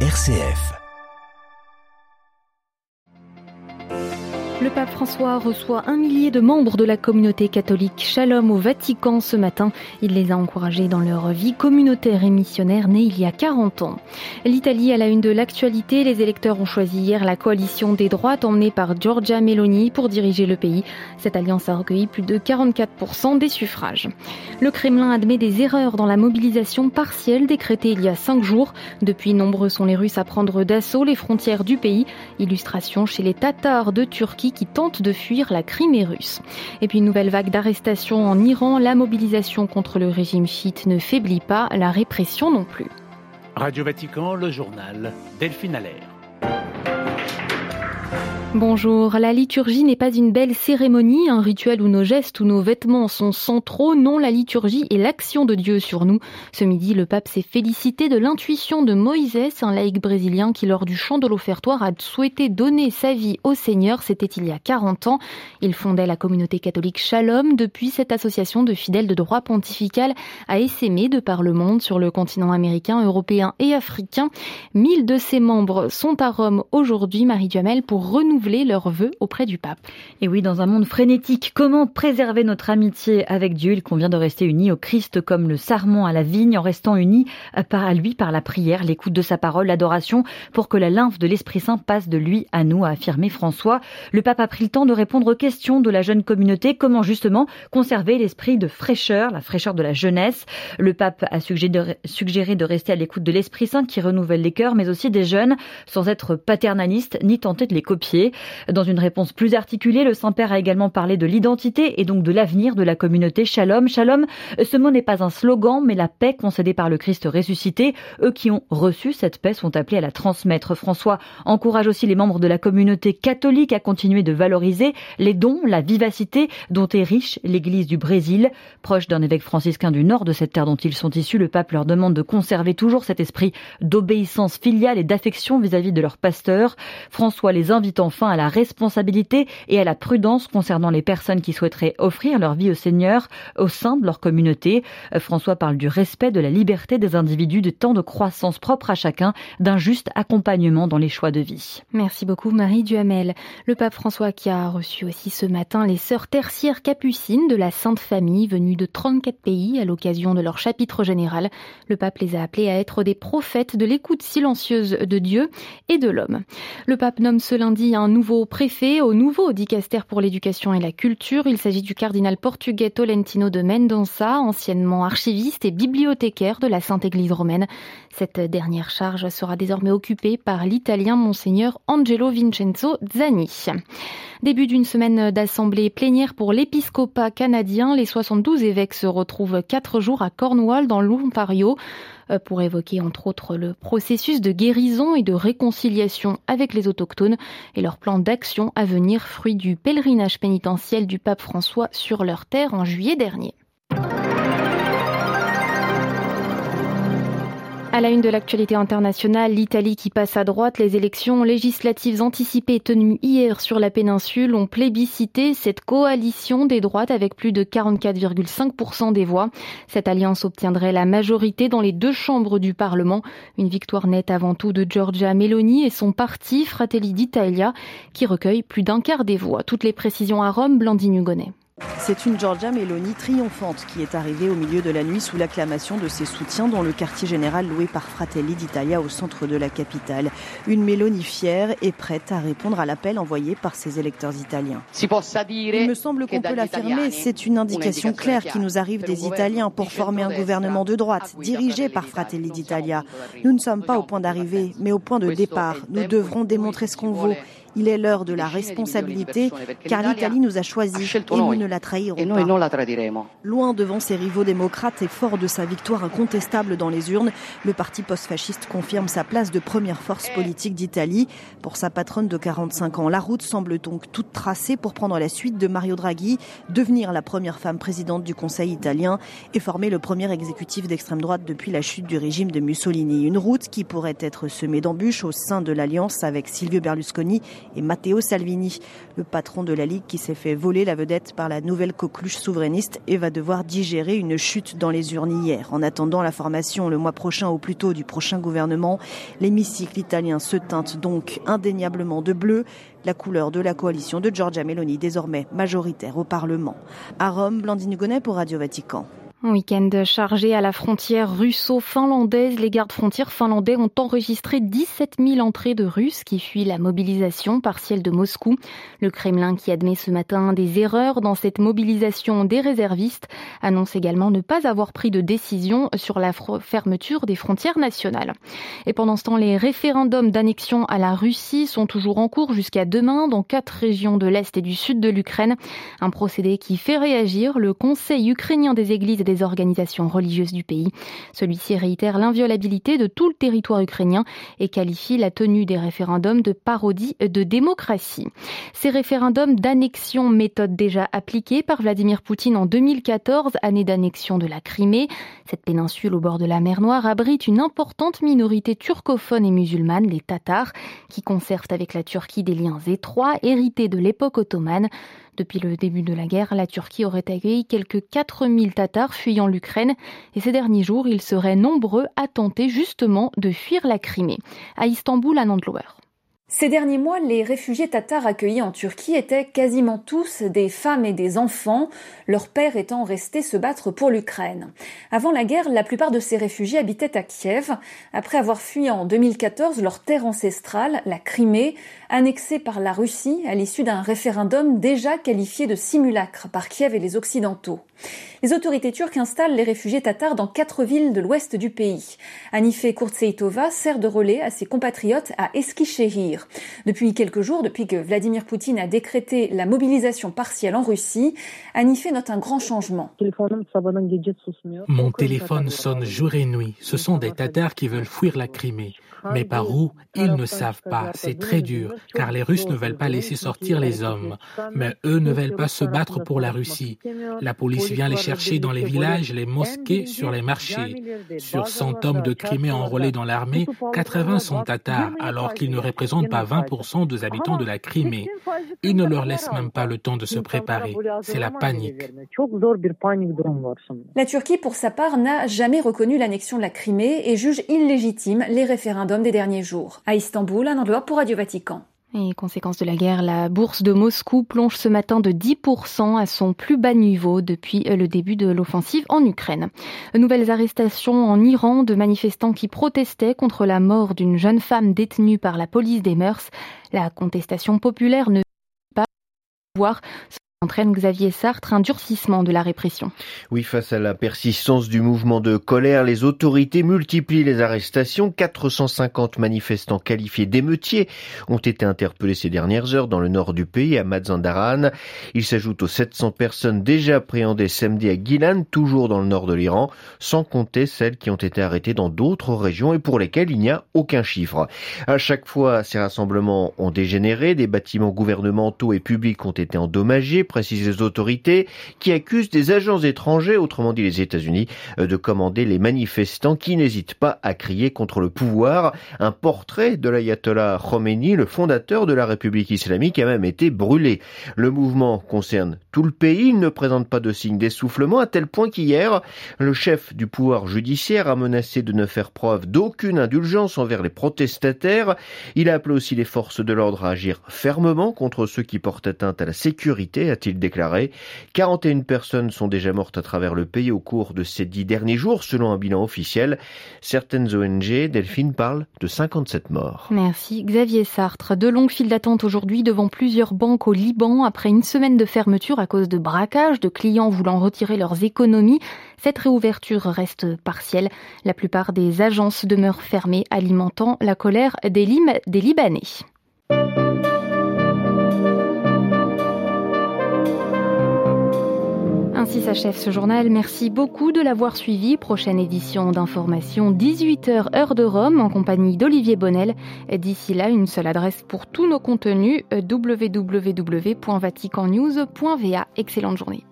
RCF. Le pape François reçoit un millier de membres de la communauté catholique Shalom au Vatican ce matin. Il les a encouragés dans leur vie communautaire et missionnaire née il y a 40 ans. L'Italie à la une de l'actualité. Les électeurs ont choisi hier la coalition des droites emmenée par Giorgia Meloni pour diriger le pays. Cette alliance a recueilli plus de 44% des suffrages. Le Kremlin admet des erreurs dans la mobilisation partielle décrétée il y a cinq jours. Depuis, nombreux sont les Russes à prendre d'assaut les frontières du pays. Illustration chez les Tatars de Turquie qui tente de fuir la Crimée russe. Et puis une nouvelle vague d'arrestations en Iran. La mobilisation contre le régime chiite ne faiblit pas, la répression non plus. Radio Vatican, le journal Delphine Allaire. Bonjour, la liturgie n'est pas une belle cérémonie, un rituel où nos gestes ou nos vêtements sont centraux. Non, la liturgie est l'action de Dieu sur nous. Ce midi, le pape s'est félicité de l'intuition de Moïse, un laïc brésilien qui, lors du chant de l'offertoire, a souhaité donner sa vie au Seigneur. C'était il y a 40 ans. Il fondait la communauté catholique Shalom. Depuis, cette association de fidèles de droit pontifical a essaimé de par le monde sur le continent américain, européen et africain. Mille de ses membres sont à Rome aujourd'hui, Marie Duhamel, pour renouveler leurs vœux auprès du pape. Et oui, dans un monde frénétique, comment préserver notre amitié avec Dieu? Il convient de rester unis au Christ comme le sarment à la vigne en restant unis à lui par la prière, l'écoute de sa parole, l'adoration pour que la lymphe de l'Esprit Saint passe de lui à nous, a affirmé François. Le pape a pris le temps de répondre aux questions de la jeune communauté, comment justement conserver l'esprit de fraîcheur, la fraîcheur de la jeunesse? Le pape a suggéré de rester à l'écoute de l'Esprit Saint qui renouvelle les cœurs, mais aussi des jeunes, sans être paternaliste ni tenter de les copier. Dans une réponse plus articulée, le Saint-Père a également parlé de l'identité et donc de l'avenir de la communauté Shalom. Shalom, ce mot n'est pas un slogan, mais la paix concédée par le Christ ressuscité. Eux qui ont reçu cette paix sont appelés à la transmettre. François encourage aussi les membres de la communauté catholique à continuer de valoriser les dons, la vivacité dont est riche l'Église du Brésil. Proche d'un évêque franciscain du nord de cette terre dont ils sont issus, le pape leur demande de conserver toujours cet esprit d'obéissance filiale et d'affection vis-à-vis de leur pasteur. François les invite enfin à la responsabilité et à la prudence concernant les personnes qui souhaiteraient offrir leur vie au Seigneur au sein de leur communauté. Euh, François parle du respect de la liberté des individus, de temps de croissance propre à chacun, d'un juste accompagnement dans les choix de vie. Merci beaucoup Marie Duhamel. Le pape François qui a reçu aussi ce matin les sœurs tertiaires capucines de la Sainte Famille venues de 34 pays à l'occasion de leur chapitre général. Le pape les a appelées à être des prophètes de l'écoute silencieuse de Dieu et de l'homme. Le pape nomme ce lundi un nouveau préfet au nouveau dicaster pour l'éducation et la culture. Il s'agit du cardinal portugais Tolentino de Mendonça, anciennement archiviste et bibliothécaire de la Sainte Église romaine. Cette dernière charge sera désormais occupée par l'italien monseigneur Angelo Vincenzo Zani. Début d'une semaine d'assemblée plénière pour l'épiscopat canadien. Les 72 évêques se retrouvent quatre jours à Cornwall dans l'Ontario. Euh, pour évoquer entre autres le processus de guérison et de réconciliation avec les autochtones et leur plan d'action à venir, fruit du pèlerinage pénitentiel du pape François sur leur terre en juillet dernier. À la une de l'actualité internationale, l'Italie qui passe à droite, les élections législatives anticipées tenues hier sur la péninsule ont plébiscité cette coalition des droites avec plus de 44,5% des voix. Cette alliance obtiendrait la majorité dans les deux chambres du Parlement. Une victoire nette avant tout de Giorgia Meloni et son parti Fratelli d'Italia qui recueille plus d'un quart des voix. Toutes les précisions à Rome, Blandine Hugonnet. C'est une Giorgia Meloni triomphante qui est arrivée au milieu de la nuit sous l'acclamation de ses soutiens dans le quartier général loué par Fratelli d'Italia au centre de la capitale. Une Meloni fière et prête à répondre à l'appel envoyé par ses électeurs italiens. Il me semble qu'on peut l'affirmer, c'est une indication claire qui nous arrive des Italiens pour former un gouvernement de droite dirigé par Fratelli d'Italia. Nous ne sommes pas au point d'arrivée, mais au point de départ. Nous devrons démontrer ce qu'on vaut. Il est l'heure de la responsabilité, car l'Italie nous a choisis et nous ne la trahirons pas. Loin devant ses rivaux démocrates et fort de sa victoire incontestable dans les urnes, le parti post-fasciste confirme sa place de première force politique d'Italie. Pour sa patronne de 45 ans, la route semble donc toute tracée pour prendre la suite de Mario Draghi, devenir la première femme présidente du Conseil italien et former le premier exécutif d'extrême droite depuis la chute du régime de Mussolini. Une route qui pourrait être semée d'embûches au sein de l'alliance avec Silvio Berlusconi et Matteo Salvini, le patron de la Ligue qui s'est fait voler la vedette par la nouvelle coqueluche souverainiste et va devoir digérer une chute dans les urnes hier. En attendant la formation le mois prochain ou plus tôt du prochain gouvernement, l'hémicycle italien se teinte donc indéniablement de bleu, la couleur de la coalition de Giorgia Meloni désormais majoritaire au Parlement. À Rome, Blandine Gonnet pour Radio Vatican. Un week-end chargé à la frontière russo-finlandaise, les gardes frontières finlandais ont enregistré 17 000 entrées de Russes qui fuient la mobilisation partielle de Moscou. Le Kremlin, qui admet ce matin des erreurs dans cette mobilisation des réservistes, annonce également ne pas avoir pris de décision sur la fermeture des frontières nationales. Et pendant ce temps, les référendums d'annexion à la Russie sont toujours en cours jusqu'à demain dans quatre régions de l'Est et du Sud de l'Ukraine. Un procédé qui fait réagir le Conseil ukrainien des églises des organisations religieuses du pays. Celui-ci réitère l'inviolabilité de tout le territoire ukrainien et qualifie la tenue des référendums de parodie de démocratie. Ces référendums d'annexion, méthode déjà appliquée par Vladimir Poutine en 2014, année d'annexion de la Crimée. Cette péninsule au bord de la mer Noire abrite une importante minorité turcophone et musulmane, les Tatars, qui conservent avec la Turquie des liens étroits hérités de l'époque ottomane. Depuis le début de la guerre, la Turquie aurait accueilli quelques 4000 Tatars fuyant l'Ukraine et ces derniers jours, ils seraient nombreux à tenter justement de fuir la Crimée. À Istanbul, à. Ces derniers mois, les réfugiés tatars accueillis en Turquie étaient quasiment tous des femmes et des enfants, leurs pères étant restés se battre pour l'Ukraine. Avant la guerre, la plupart de ces réfugiés habitaient à Kiev, après avoir fui en 2014 leur terre ancestrale, la Crimée, annexée par la Russie à l'issue d'un référendum déjà qualifié de simulacre par Kiev et les Occidentaux. Les autorités turques installent les réfugiés tatars dans quatre villes de l'ouest du pays. Anife Kurtseitova sert de relais à ses compatriotes à Eskişehir. Depuis quelques jours, depuis que Vladimir Poutine a décrété la mobilisation partielle en Russie, Anife note un grand changement. Mon téléphone sonne jour et nuit. Ce sont des Tatars qui veulent fuir la Crimée. Mais par où? Ils ne savent pas. C'est très dur, car les Russes ne veulent pas laisser sortir les hommes. Mais eux ne veulent pas se battre pour la Russie. La police vient les chercher dans les villages, les mosquées, sur les marchés. Sur 100 hommes de Crimée enrôlés dans l'armée, 80 sont tatars, alors qu'ils ne représentent pas 20% des habitants de la Crimée. Ils ne leur laissent même pas le temps de se préparer. C'est la panique. La Turquie, pour sa part, n'a jamais reconnu l'annexion de la Crimée et juge illégitime les référendums des derniers jours. À Istanbul, un endroit pour Radio Vatican. Et conséquence de la guerre, la bourse de Moscou plonge ce matin de 10% à son plus bas niveau depuis le début de l'offensive en Ukraine. Nouvelles arrestations en Iran de manifestants qui protestaient contre la mort d'une jeune femme détenue par la police des mœurs. La contestation populaire ne pas voir entraîne Xavier Sartre un durcissement de la répression. Oui, face à la persistance du mouvement de colère, les autorités multiplient les arrestations. 450 manifestants qualifiés d'émeutiers ont été interpellés ces dernières heures dans le nord du pays, à Mazandaran. Il s'ajoute aux 700 personnes déjà appréhendées samedi à Gilan, toujours dans le nord de l'Iran, sans compter celles qui ont été arrêtées dans d'autres régions et pour lesquelles il n'y a aucun chiffre. À chaque fois, ces rassemblements ont dégénéré, des bâtiments gouvernementaux et publics ont été endommagés, précisent les autorités, qui accusent des agents étrangers, autrement dit les États-Unis, euh, de commander les manifestants qui n'hésitent pas à crier contre le pouvoir. Un portrait de l'ayatollah Khomeini, le fondateur de la République islamique, a même été brûlé. Le mouvement concerne tout le pays, il ne présente pas de signe d'essoufflement, à tel point qu'hier, le chef du pouvoir judiciaire a menacé de ne faire preuve d'aucune indulgence envers les protestataires. Il a appelé aussi les forces de l'ordre à agir fermement contre ceux qui portent atteinte à la sécurité, a-t-il déclaré. 41 personnes sont déjà mortes à travers le pays au cours de ces dix derniers jours, selon un bilan officiel. Certaines ONG, Delphine, parlent de 57 morts. Merci. Xavier Sartre. De longues files d'attente aujourd'hui devant plusieurs banques au Liban après une semaine de fermeture à cause de braquages, de clients voulant retirer leurs économies. Cette réouverture reste partielle. La plupart des agences demeurent fermées, alimentant la colère des, des Libanais. Ainsi s'achève ce journal. Merci beaucoup de l'avoir suivi. Prochaine édition d'information 18h heure de Rome en compagnie d'Olivier Bonnel. D'ici là, une seule adresse pour tous nos contenus www.vaticannews.va. Excellente journée.